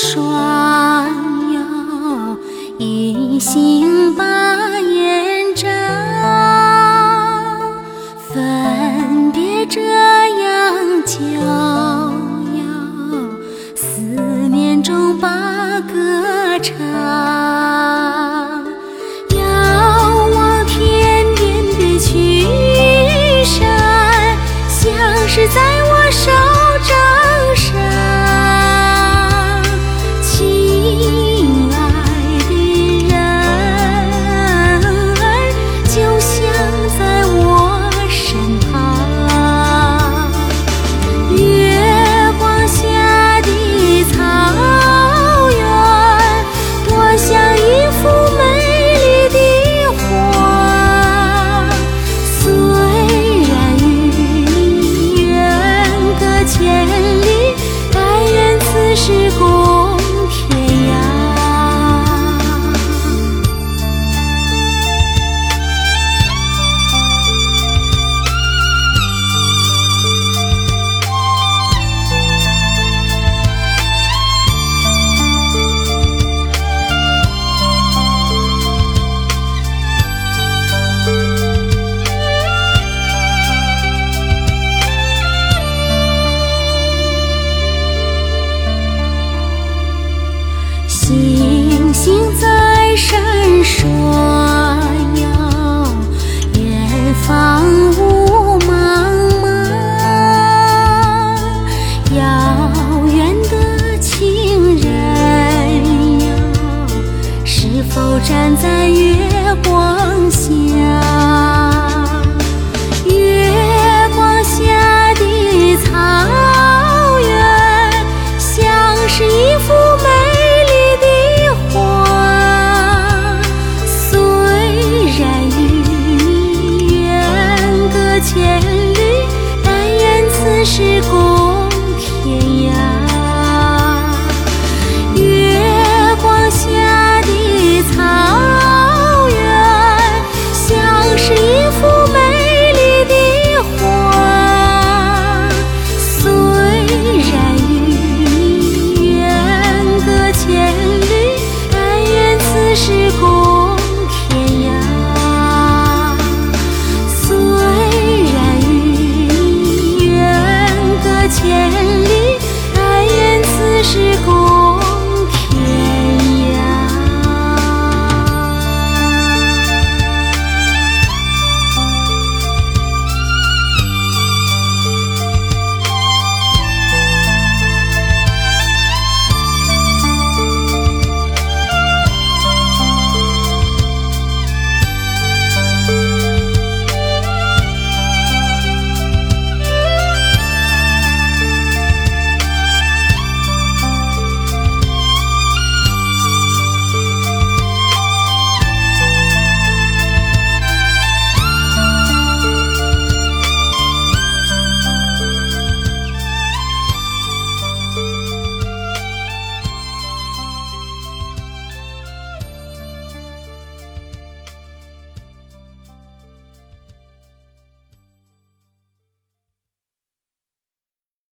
双哟，一心把眼照，分别这样久哟，思念中把歌唱，遥望天边的群山，像是在。是故。遥原的情人哟是否站在月